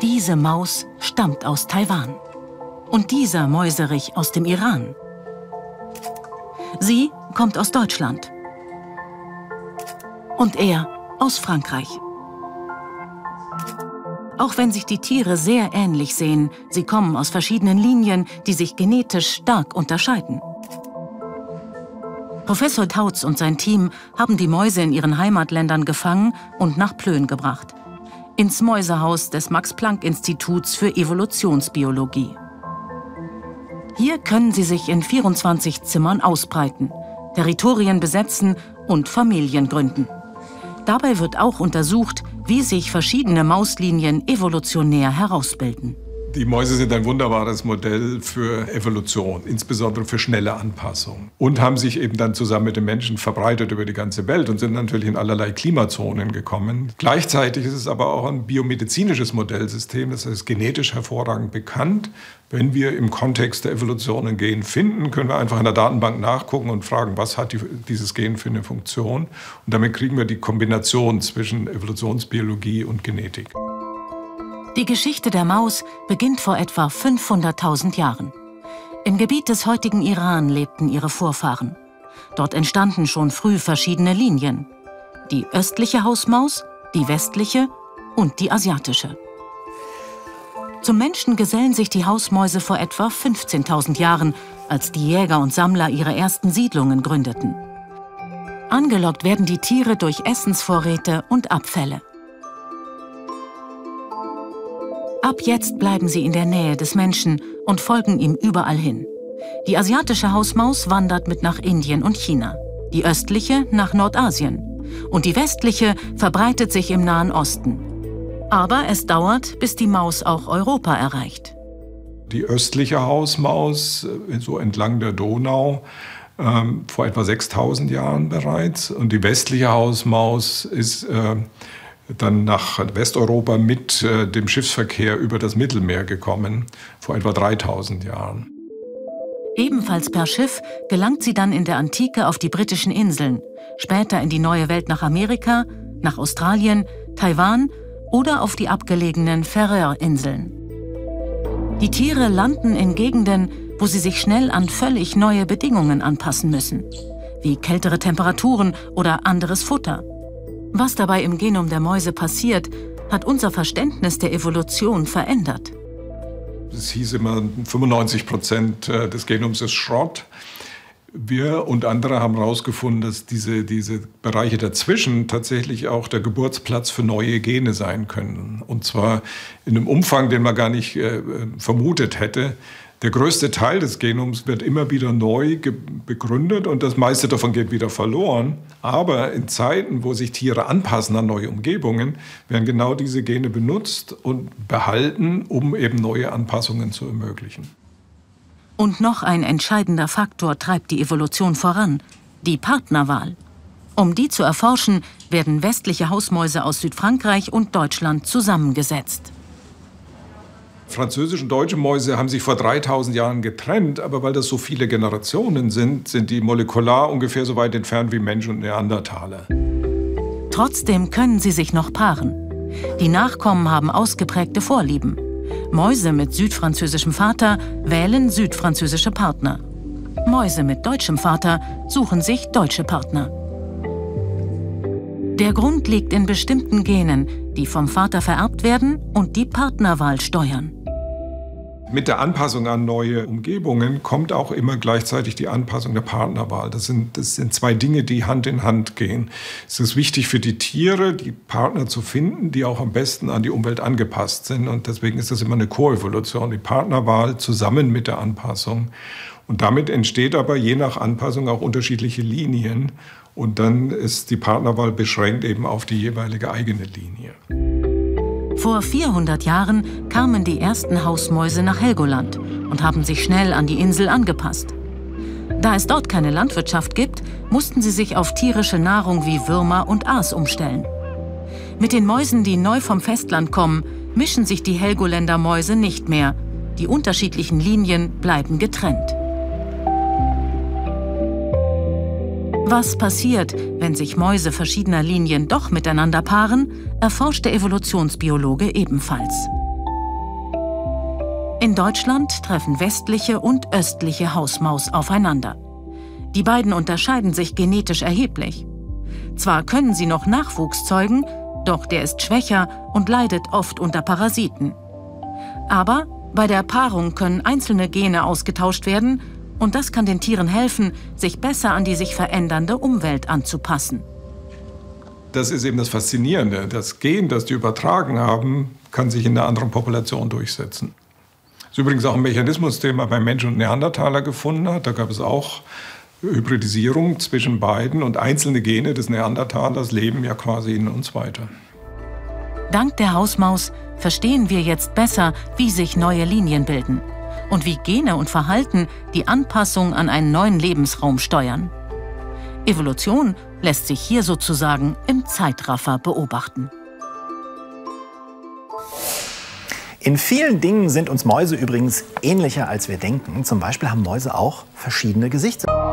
Diese Maus stammt aus Taiwan und dieser Mäuserich aus dem Iran. Sie kommt aus Deutschland und er aus Frankreich. Auch wenn sich die Tiere sehr ähnlich sehen, sie kommen aus verschiedenen Linien, die sich genetisch stark unterscheiden. Professor Tautz und sein Team haben die Mäuse in ihren Heimatländern gefangen und nach Plön gebracht. Ins Mäusehaus des Max-Planck-Instituts für Evolutionsbiologie. Hier können sie sich in 24 Zimmern ausbreiten, Territorien besetzen und Familien gründen. Dabei wird auch untersucht, wie sich verschiedene Mauslinien evolutionär herausbilden. Die Mäuse sind ein wunderbares Modell für Evolution, insbesondere für schnelle Anpassung. Und haben sich eben dann zusammen mit den Menschen verbreitet über die ganze Welt und sind natürlich in allerlei Klimazonen gekommen. Gleichzeitig ist es aber auch ein biomedizinisches Modellsystem, das ist genetisch hervorragend bekannt. Wenn wir im Kontext der Evolution ein Gen finden, können wir einfach in der Datenbank nachgucken und fragen, was hat die, dieses Gen für eine Funktion. Und damit kriegen wir die Kombination zwischen Evolutionsbiologie und Genetik. Die Geschichte der Maus beginnt vor etwa 500.000 Jahren. Im Gebiet des heutigen Iran lebten ihre Vorfahren. Dort entstanden schon früh verschiedene Linien. Die östliche Hausmaus, die westliche und die asiatische. Zum Menschen gesellen sich die Hausmäuse vor etwa 15.000 Jahren, als die Jäger und Sammler ihre ersten Siedlungen gründeten. Angelockt werden die Tiere durch Essensvorräte und Abfälle. Ab jetzt bleiben sie in der Nähe des Menschen und folgen ihm überall hin. Die asiatische Hausmaus wandert mit nach Indien und China, die östliche nach Nordasien und die westliche verbreitet sich im Nahen Osten. Aber es dauert, bis die Maus auch Europa erreicht. Die östliche Hausmaus, äh, so entlang der Donau, ähm, vor etwa 6000 Jahren bereits. Und die westliche Hausmaus ist äh, dann nach Westeuropa mit äh, dem Schiffsverkehr über das Mittelmeer gekommen, vor etwa 3000 Jahren. Ebenfalls per Schiff gelangt sie dann in der Antike auf die britischen Inseln, später in die neue Welt nach Amerika, nach Australien, Taiwan oder auf die abgelegenen Färöerinseln. Die Tiere landen in Gegenden, wo sie sich schnell an völlig neue Bedingungen anpassen müssen, wie kältere Temperaturen oder anderes Futter. Was dabei im Genom der Mäuse passiert, hat unser Verständnis der Evolution verändert. Es hieß immer, 95 Prozent äh, des Genoms ist Schrott. Wir und andere haben herausgefunden, dass diese, diese Bereiche dazwischen tatsächlich auch der Geburtsplatz für neue Gene sein können. Und zwar in einem Umfang, den man gar nicht äh, vermutet hätte. Der größte Teil des Genoms wird immer wieder neu begründet und das meiste davon geht wieder verloren. Aber in Zeiten, wo sich Tiere anpassen an neue Umgebungen, werden genau diese Gene benutzt und behalten, um eben neue Anpassungen zu ermöglichen. Und noch ein entscheidender Faktor treibt die Evolution voran, die Partnerwahl. Um die zu erforschen, werden westliche Hausmäuse aus Südfrankreich und Deutschland zusammengesetzt. Französische und deutsche Mäuse haben sich vor 3000 Jahren getrennt, aber weil das so viele Generationen sind, sind die molekular ungefähr so weit entfernt wie Mensch und Neandertaler. Trotzdem können sie sich noch paaren. Die Nachkommen haben ausgeprägte Vorlieben. Mäuse mit südfranzösischem Vater wählen südfranzösische Partner. Mäuse mit deutschem Vater suchen sich deutsche Partner. Der Grund liegt in bestimmten Genen, die vom Vater vererbt werden und die Partnerwahl steuern. Mit der Anpassung an neue Umgebungen kommt auch immer gleichzeitig die Anpassung der Partnerwahl. Das sind, das sind zwei Dinge, die Hand in Hand gehen. Es ist wichtig für die Tiere, die Partner zu finden, die auch am besten an die Umwelt angepasst sind. Und deswegen ist das immer eine Koevolution, die Partnerwahl zusammen mit der Anpassung. Und damit entsteht aber je nach Anpassung auch unterschiedliche Linien. Und dann ist die Partnerwahl beschränkt eben auf die jeweilige eigene Linie. Vor 400 Jahren kamen die ersten Hausmäuse nach Helgoland und haben sich schnell an die Insel angepasst. Da es dort keine Landwirtschaft gibt, mussten sie sich auf tierische Nahrung wie Würmer und Aas umstellen. Mit den Mäusen, die neu vom Festland kommen, mischen sich die Helgoländer Mäuse nicht mehr. Die unterschiedlichen Linien bleiben getrennt. Was passiert, wenn sich Mäuse verschiedener Linien doch miteinander paaren, erforscht der Evolutionsbiologe ebenfalls. In Deutschland treffen westliche und östliche Hausmaus aufeinander. Die beiden unterscheiden sich genetisch erheblich. Zwar können sie noch Nachwuchs zeugen, doch der ist schwächer und leidet oft unter Parasiten. Aber bei der Paarung können einzelne Gene ausgetauscht werden und das kann den Tieren helfen, sich besser an die sich verändernde Umwelt anzupassen. Das ist eben das Faszinierende. Das Gen, das die übertragen haben, kann sich in einer anderen Population durchsetzen. Das ist übrigens auch ein Mechanismus, den man beim Menschen und Neandertaler gefunden hat. Da gab es auch Hybridisierung zwischen beiden und einzelne Gene des Neandertalers leben ja quasi in uns weiter. Dank der Hausmaus verstehen wir jetzt besser, wie sich neue Linien bilden und wie Gene und Verhalten die Anpassung an einen neuen Lebensraum steuern. Evolution lässt sich hier sozusagen im Zeitraffer beobachten. In vielen Dingen sind uns Mäuse übrigens ähnlicher, als wir denken. Zum Beispiel haben Mäuse auch verschiedene Gesichter.